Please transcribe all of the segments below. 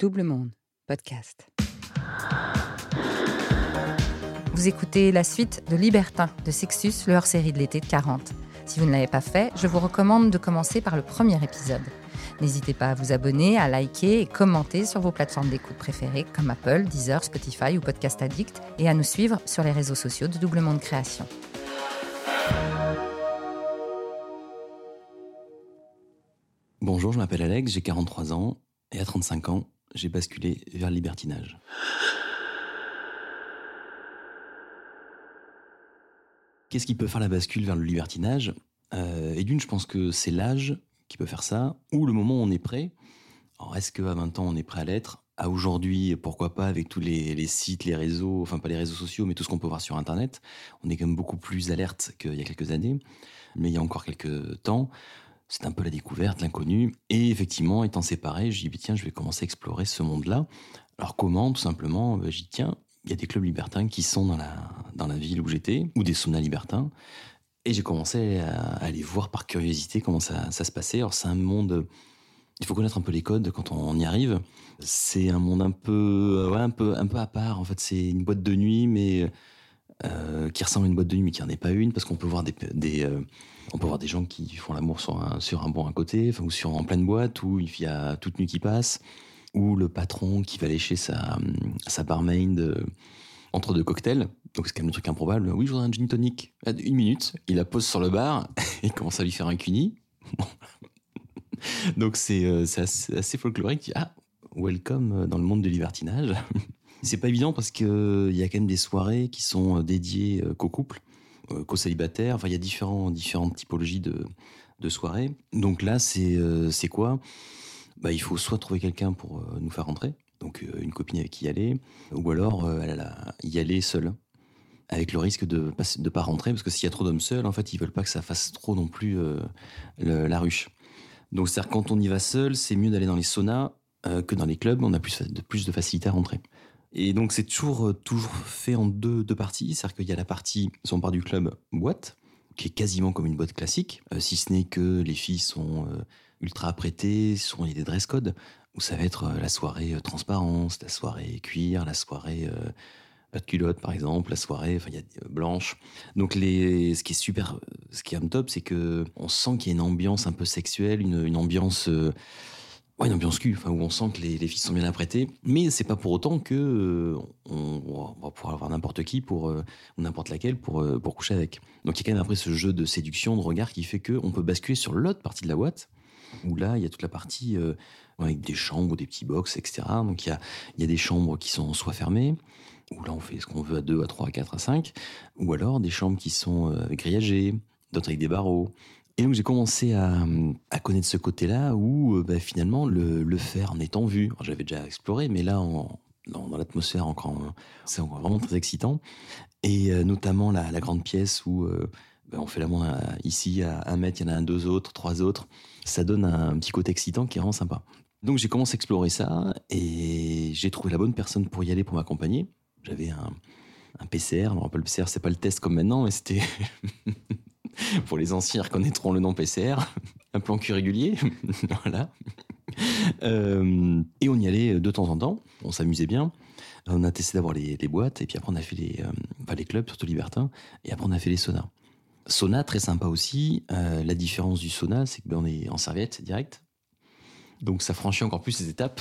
Double Monde, podcast. Vous écoutez la suite de Libertin de Sexus, leur série de l'été de 40. Si vous ne l'avez pas fait, je vous recommande de commencer par le premier épisode. N'hésitez pas à vous abonner, à liker et commenter sur vos plateformes d'écoute préférées comme Apple, Deezer, Spotify ou Podcast Addict et à nous suivre sur les réseaux sociaux de Double Monde Création. Bonjour, je m'appelle Alex, j'ai 43 ans et à 35 ans, j'ai basculé vers le libertinage. Qu'est-ce qui peut faire la bascule vers le libertinage? Euh, Et d'une, je pense que c'est l'âge qui peut faire ça, ou le moment où on est prêt. Alors, est-ce qu'à 20 ans, on est prêt à l'être? À aujourd'hui, pourquoi pas, avec tous les, les, sites, les réseaux, enfin pas les réseaux sociaux, mais tout ce qu'on peut voir sur Internet, on est quand même beaucoup plus alerte qu'il y a quelques années, mais il y a encore quelques temps c'est un peu la découverte, l'inconnu. Et effectivement, étant séparé, je dis, tiens, je vais commencer à explorer ce monde-là. Alors comment? Tout simplement, bah, j'y tiens, il y a des clubs libertins qui sont dans la, dans la ville où j'étais, ou des saunas libertins. Et j'ai commencé à, aller voir par curiosité comment ça, se passait. Alors c'est un monde, il faut connaître un peu les codes quand on, y arrive. C'est un monde un peu, ouais, un peu, un peu à part. En fait, c'est une boîte de nuit, mais euh, qui ressemble à une boîte de nuit, mais qui n'en est pas une, parce qu'on peut voir des, des euh, on peut voir des gens qui font l'amour sur un, sur un banc à côté, ou sur en pleine boîte, où il y a toute nuit qui passe, ou le patron qui va lécher sa, sa barmaid euh, entre deux cocktails. Donc c'est quand même un truc improbable. Oui, je voudrais un gin tonic. Une minute, il la pose sur le bar, et commence à lui faire un cuni. Donc c'est euh, assez, assez, folklorique. Ah, welcome dans le monde du libertinage. c'est pas évident parce qu'il y a quand même des soirées qui sont dédiées qu'aux couples euh, co-célibataire. Enfin, il y a différentes typologies de, soirées. Donc là, c'est euh, quoi? Bah, Il faut soit trouver quelqu'un pour euh, nous faire rentrer, donc une copine avec qui y aller, ou alors y aller seule, avec le risque de ne pas rentrer, parce que s'il y a trop d'hommes seuls, en fait, ils veulent pas que ça fasse trop non plus la ruche. Donc, cest quand on y va seul, c'est mieux d'aller dans les saunas que dans les clubs, on a plus de facilité à rentrer. Et donc c'est toujours, euh, toujours fait en deux, deux parties. C'est-à-dire qu'il y a la partie, si on part du club, boîte, qui est quasiment comme une boîte classique, euh, si ce n'est que les filles sont euh, ultra apprêtées, sont, il y des dress codes, où ça va être la soirée transparence, la soirée cuir, la soirée pas de culotte par exemple, la soirée, y a blanche. Donc les, ce qui est super, ce qui est top, c'est que on sent qu'il y a une ambiance un peu sexuelle, une ambiance Ouais, une ambiance cul, enfin, où on sent que les, les, filles sont bien apprêtées, mais c'est pas pour autant que euh, on, va pouvoir avoir n'importe qui pour euh, n'importe laquelle pour euh, pour coucher avec. Donc il y a quand même après ce jeu de séduction, de regard qui fait que on peut basculer sur l'autre partie de la boîte, où là il y a toute la partie avec des chambres, des petits box, etc. Donc il y a y a des chambres qui sont soit fermées, où là on fait ce qu'on veut à 2, à 3, à 4, à 5, ou alors des chambres qui sont grillagées, d'autres avec des barreaux. Et donc j'ai commencé à, connaître ce côté-là où euh, bah, finalement le, le, faire en étant vu, j'avais déjà exploré, mais là dans, l'atmosphère encore, c'est vraiment très excitant. Et euh, notamment la, la, grande pièce où euh, bah, on fait l'amour ici à un mètre, il y en a un, deux autres, trois autres. Ça donne un, petit côté excitant qui rend sympa. Donc j'ai commencé à explorer ça et j'ai trouvé la bonne personne pour y aller pour m'accompagner. J'avais un, un PCR, alors le PCR c'est pas le test comme maintenant, mais c'était Pour les anciens, reconnaîtront le nom PCR. Un plan cul régulier. voilà. Euh, et on y allait de temps en temps. On s'amusait bien. On a testé d'avoir les, boîtes. Et puis après, on a fait les, euh, les clubs, surtout libertins. Et après, on a fait les saunas. Sauna, très sympa aussi. Euh, la différence du sauna, c'est qu'on est en serviette direct. Donc ça franchit encore plus ces étapes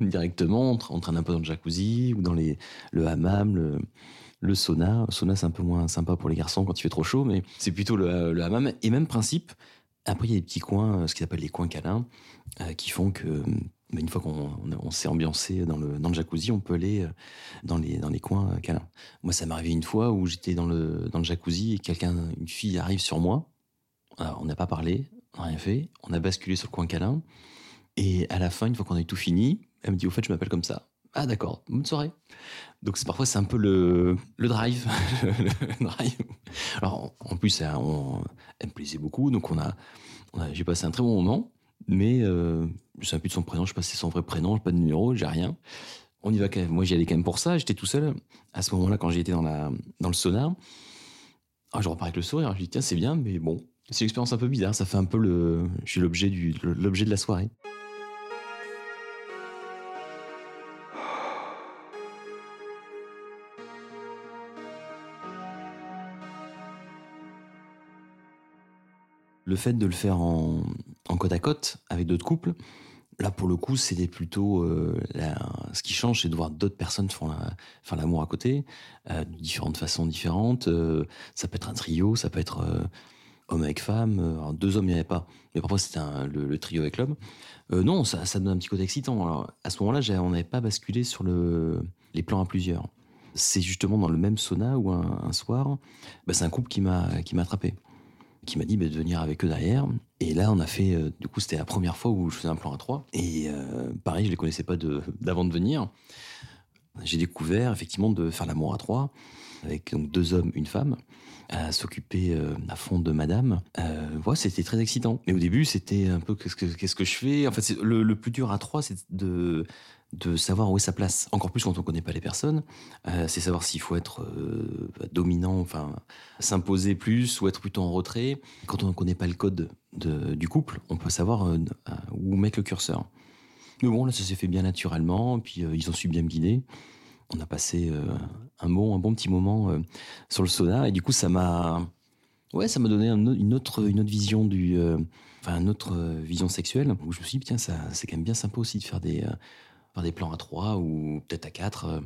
directement. On entraîne un peu dans le jacuzzi ou dans les, le hammam, le, le sauna. Le sauna, c'est un peu moins sympa pour les garçons quand il fait trop chaud, mais c'est plutôt le, hammam. Et même principe, après, il y a des petits coins, euh, ce qu'ils appellent les coins câlins, euh, qui font que, bah, une fois qu'on s'est ambiancé dans le, dans le jacuzzi, on peut aller euh, dans les, dans les coins câlins. Moi, ça m'est arrivé une fois où j'étais dans le, dans le jacuzzi et quelqu'un, une fille arrive sur moi. on n'a pas parlé, on n'a rien fait. On a basculé sur le coin câlin. Et à la fin, une fois qu'on a tout fini, elle me dit, au fait, je m'appelle comme ça. Ah d'accord, bonne soirée. Donc parfois c'est un peu le, le drive. Alors en plus elle, me plaisait beaucoup, donc on a, j'ai passé un très bon moment, mais euh, je ne sais plus de son prénom, je passais son vrai prénom, pas de numéro, j'ai rien. On y va quand même. Moi j'y allais quand même pour ça, j'étais tout seul à ce moment-là quand j'étais dans, dans le sonar. Alors, je repars avec le sourire, je dis tiens c'est bien, mais bon, c'est une expérience un peu bizarre, ça fait un peu le, je suis l'objet de la soirée. Le fait de le faire en, côte à côte avec d'autres couples, là pour le coup c'était plutôt euh, ce qui change c'est de voir d'autres personnes faire l'amour à côté euh, de différentes façons différentes euh, ça peut être un trio ça peut être homme avec femme deux hommes il n'y avait pas mais parfois c'était le, le, trio avec l'homme. Non ça, donne un petit côté excitant. À ce moment là on n'avait pas basculé sur le, les plans à plusieurs. C'est justement dans le même sauna où un, soir, bah, c'est un couple qui m'a attrapé, qui m'a dit bah, de venir avec eux derrière. Et là, on a fait, euh, du coup, c'était la première fois où je faisais un plan à trois. Et euh, pareil, je les connaissais pas d'avant de, venir. J'ai découvert effectivement de faire l'amour à trois avec donc deux hommes, une femme, à s'occuper euh, à fond de madame. voilà, c'était très excitant. Mais au début, c'était un peu qu'est-ce que, je fais? En fait, le, plus dur à trois, c'est de de savoir où est sa place. Encore plus quand on ne connaît pas les personnes, euh, c'est savoir s'il faut être euh, dominant, enfin s'imposer plus ou être plutôt en retrait. Quand on ne connaît pas le code du couple, on peut savoir euh, où mettre le curseur. Mais bon, là, ça s'est fait bien naturellement, puis ils ont su bien me guider. On a passé un bon, un bon petit moment sur le sauna, et du coup, ça m'a, ouais, ça m'a donné une autre, une autre vision du, enfin, une autre vision sexuelle. Où je me suis dit, tiens, c'est quand même bien sympa aussi de faire des des plans à trois ou peut-être à quatre. Euh,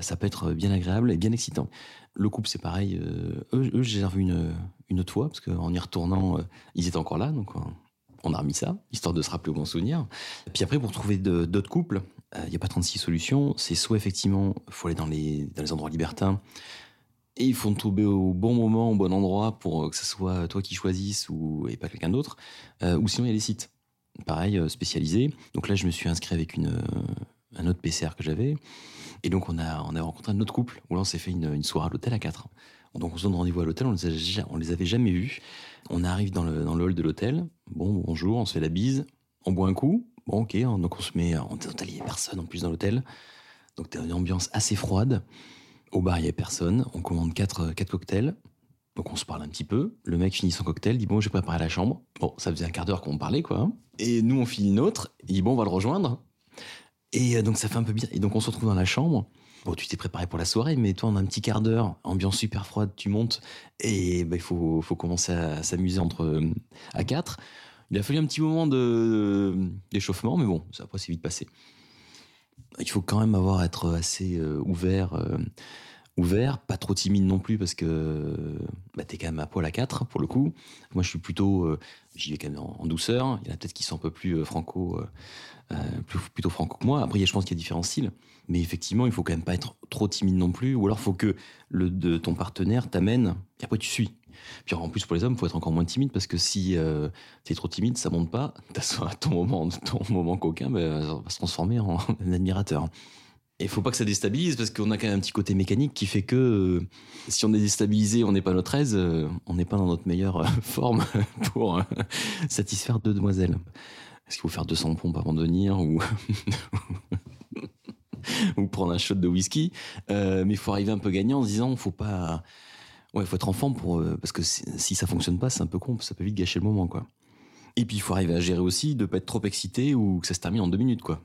ça peut être bien agréable et bien excitant. Le couple, c'est pareil. Euh, eux, eux j'ai revu une, une autre fois parce qu'en y retournant, euh, ils étaient encore là, donc on a remis ça, histoire de se rappeler au bon souvenir. Puis après, pour trouver d'autres couples, il n'y a pas 36 solutions. C'est soit effectivement, il faut aller dans les, dans les endroits libertins et il faut tomber au bon moment, au bon endroit pour que ce soit toi qui choisisses ou, et pas quelqu'un d'autre. ou sinon, il y a les sites pareil, euh, spécialisé. Donc là, je me suis inscrit avec une, euh, un autre PCR que j'avais. Et donc, on a, on a rencontré un autre couple où là, on s'est fait une, une soirée à l'hôtel à quatre. Donc, on se donne rendez-vous à l'hôtel, on les, les avait jamais vus. On arrive dans le, dans le hall de l'hôtel. Bon, bonjour, on se fait la bise, on boit un coup. Bon, ok, donc on se met, on n'y personne en plus dans l'hôtel. Donc, t'as une ambiance assez froide. Au bar, il n'y a personne. On commande quatre, quatre cocktails. Donc on se parle un petit peu. Le mec finit son cocktail, dit bon, j'ai préparé la chambre. Bon, ça faisait un quart d'heure qu'on parlait, quoi. Et nous, on finit notre. Il dit bon, on va le rejoindre. Et euh, donc ça fait un peu bien. Et donc on se retrouve dans la chambre. Bon, tu t'es préparé pour la soirée, mais toi, en un petit quart d'heure, ambiance super froide, tu montes et bah, il faut, faut commencer à s'amuser entre euh, à quatre. Il a fallu un petit moment de d'échauffement, mais bon, ça après c'est vite passé. Il faut quand même avoir être assez euh, ouvert ouvert, pas trop timide non plus parce que bah, t'es quand même à poil à 4 pour le coup. Moi je suis plutôt, euh, j'y vais quand même en, douceur. Il y en a peut-être qui sont un peu plus euh, franco, euh, plutôt franco que moi. Après je pense qu'il y a différents styles, mais effectivement il faut quand même pas être trop timide non plus. Ou alors faut que le de ton partenaire t'amène et après tu suis. Puis en plus pour les hommes, il faut être encore moins timide parce que si euh, t'es trop timide, ça monte pas. Ton moment, ton moment coquin bah, va se transformer en admirateur. Et faut pas que ça déstabilise parce qu'on a quand même un petit côté mécanique qui fait que euh, si on est déstabilisé, on n'est pas notre aise, euh, on n'est pas dans notre meilleure euh, forme pour satisfaire deux demoiselles. Est-ce qu'il faut faire 200 pompes avant de venir ou ou prendre un shot de whisky? Mais il faut arriver un peu gagnant en se disant, faut pas, ouais, faut être enfant pour parce que si, si ça fonctionne pas, c'est un peu con, ça peut vite gâcher le moment, quoi. Et puis il faut arriver à gérer aussi de pas être trop excité ou que ça se termine en deux minutes, quoi.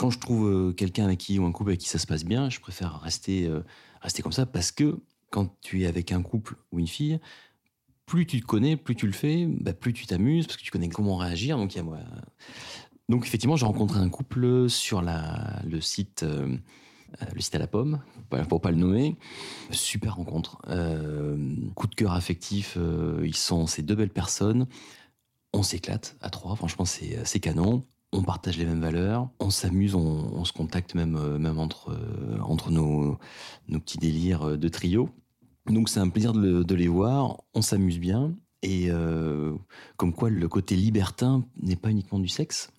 quand je trouve euh, quelqu'un avec qui ou un couple avec qui ça se passe bien, je préfère rester euh, rester comme ça parce que quand tu es avec un couple ou une fille, plus tu te connais, plus tu le fais, bah, plus tu t'amuses parce que tu connais comment réagir. Donc y. Donc effectivement, j'ai rencontré un couple sur le site. Euh, le site à la pomme, pour pas le nommer. Super rencontre. coup de cœur affectif. ils sont ces deux belles personnes. On s'éclate à trois. Franchement, c'est canon on partage les mêmes valeurs, on s'amuse, on, se contacte même, euh, entre, euh, nos, petits délires euh, de trio. Donc c'est un plaisir de, les voir, on s'amuse bien, et comme quoi le côté libertin n'est pas uniquement du sexe,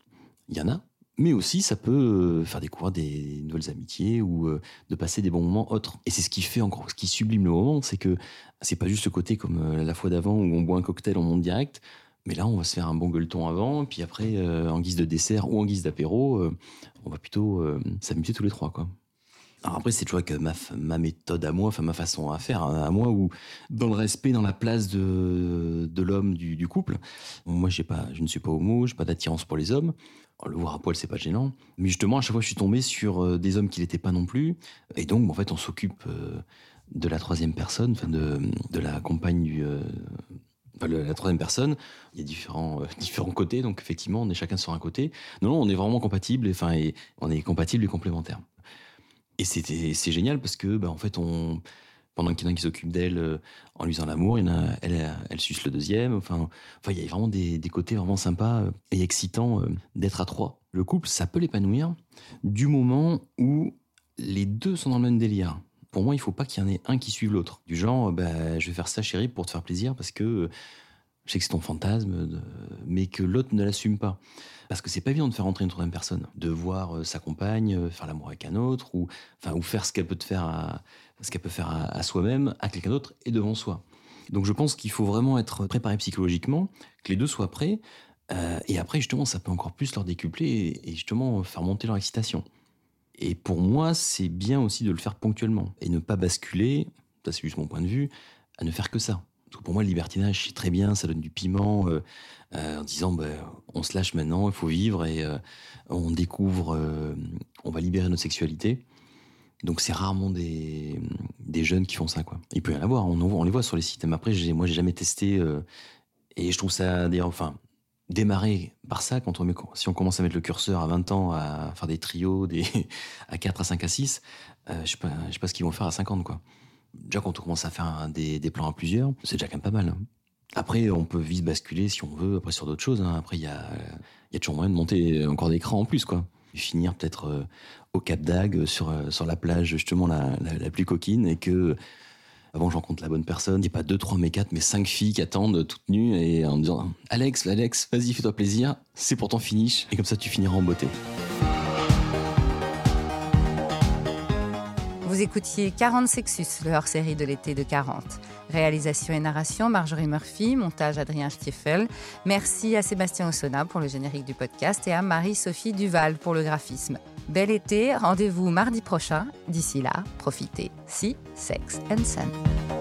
il y en a, mais aussi ça peut faire découvrir des nouvelles amitiés ou de passer des bons moments autres. Et c'est ce qui fait encore, ce qui sublime le moment, c'est que c'est pas juste ce côté comme la fois d'avant où on boit un cocktail, on monte direct. Mais là, on va se faire un bon gueuleton avant, puis après, euh, en guise de dessert ou en guise d'apéro, euh, on va plutôt euh, s'amuser tous les trois, quoi. Alors après, c'est toujours ma, méthode à moi, enfin ma façon à faire hein, à moi, ou dans le respect, dans la place de, l'homme du, couple. Moi, je ne suis pas homo, j'ai pas d'attirance pour les hommes. le voir à poil, c'est pas gênant. Mais justement, à chaque fois, je suis tombé sur euh, des hommes qui l'étaient pas non plus. Et donc, en fait, on s'occupe euh, de la troisième personne, de, la compagne du, euh, la troisième personne, il y a différents, côtés, donc effectivement, on est chacun sur un côté. Non, non, on est vraiment compatibles, enfin, et on est compatibles et complémentaires. Et c'est génial parce que, bah, en fait, on, pendant qu'il y en a qui s'occupe d'elle euh, en lui faisant l'amour, elle, elle suce le deuxième. Enfin, enfin, il y a vraiment des, des côtés vraiment sympas euh, et excitants euh, d'être à trois. Le couple, ça peut l'épanouir du moment où les deux sont dans le même délire. Pour moi, il faut pas qu'il y en ait un qui suive l'autre. Du genre, bah, je vais faire ça, chérie, pour te faire plaisir parce que je sais que c'est ton fantasme, mais que l'autre ne l'assume pas. Parce que c'est pas évident de faire entrer une troisième personne, de voir euh, sa compagne euh, faire l'amour avec un autre, ou, faire ce qu'elle peut faire à, soi-même, à quelqu'un d'autre et devant soi. Donc je pense qu'il faut vraiment être préparé psychologiquement, que les deux soient prêts, euh, et après justement ça peut encore plus leur décupler et, justement faire monter leur excitation. Et pour moi, c'est bien aussi de le faire ponctuellement et ne pas basculer, ça c'est juste mon point de vue, à ne faire que ça pour moi, le libertinage, c'est très bien, ça donne du piment, euh, euh, en disant, bah, on se lâche maintenant, il faut vivre, et euh, on découvre, on va libérer notre sexualité. Donc c'est rarement des, jeunes qui font ça. Quoi. Il peut y en avoir, on, les voit sur les sites. Mais après, moi, j'ai jamais testé, et je trouve ça, d'ailleurs, enfin, démarrer par ça, quand on met, si on commence à mettre le curseur à 20 ans, à faire des trios, à 4, à 5, à 6, je sais pas, je sais pas ce qu'ils vont faire à 50, quoi déjà quand on commence à faire des, plans à plusieurs, c'est déjà quand même pas mal. Hein. Après, on peut vite basculer si on veut, après sur d'autres choses. Hein. Après, il y a, toujours moyen de monter encore des crans en plus, quoi. Finir peut-être euh, au Cap d'Agde, sur, euh, sur la plage justement la, la, plus coquine, et que avant j'en compte la bonne personne, il n'y a pas deux, trois, mais quatre, mais cinq filles qui attendent toutes nues et en disant Alex, Alex, vas-y, fais-toi plaisir, c'est pour ton finish, et comme ça tu finiras en beauté. Écoutiez 40 Sexus, le hors-série de l'été de 40. Réalisation et narration, Marjorie Murphy, montage Adrien Stiefel. Merci à Sébastien Ossona pour le générique du podcast et à Marie-Sophie Duval pour le graphisme. Bel été, rendez-vous mardi prochain. D'ici là, profitez. Si, sex and sun.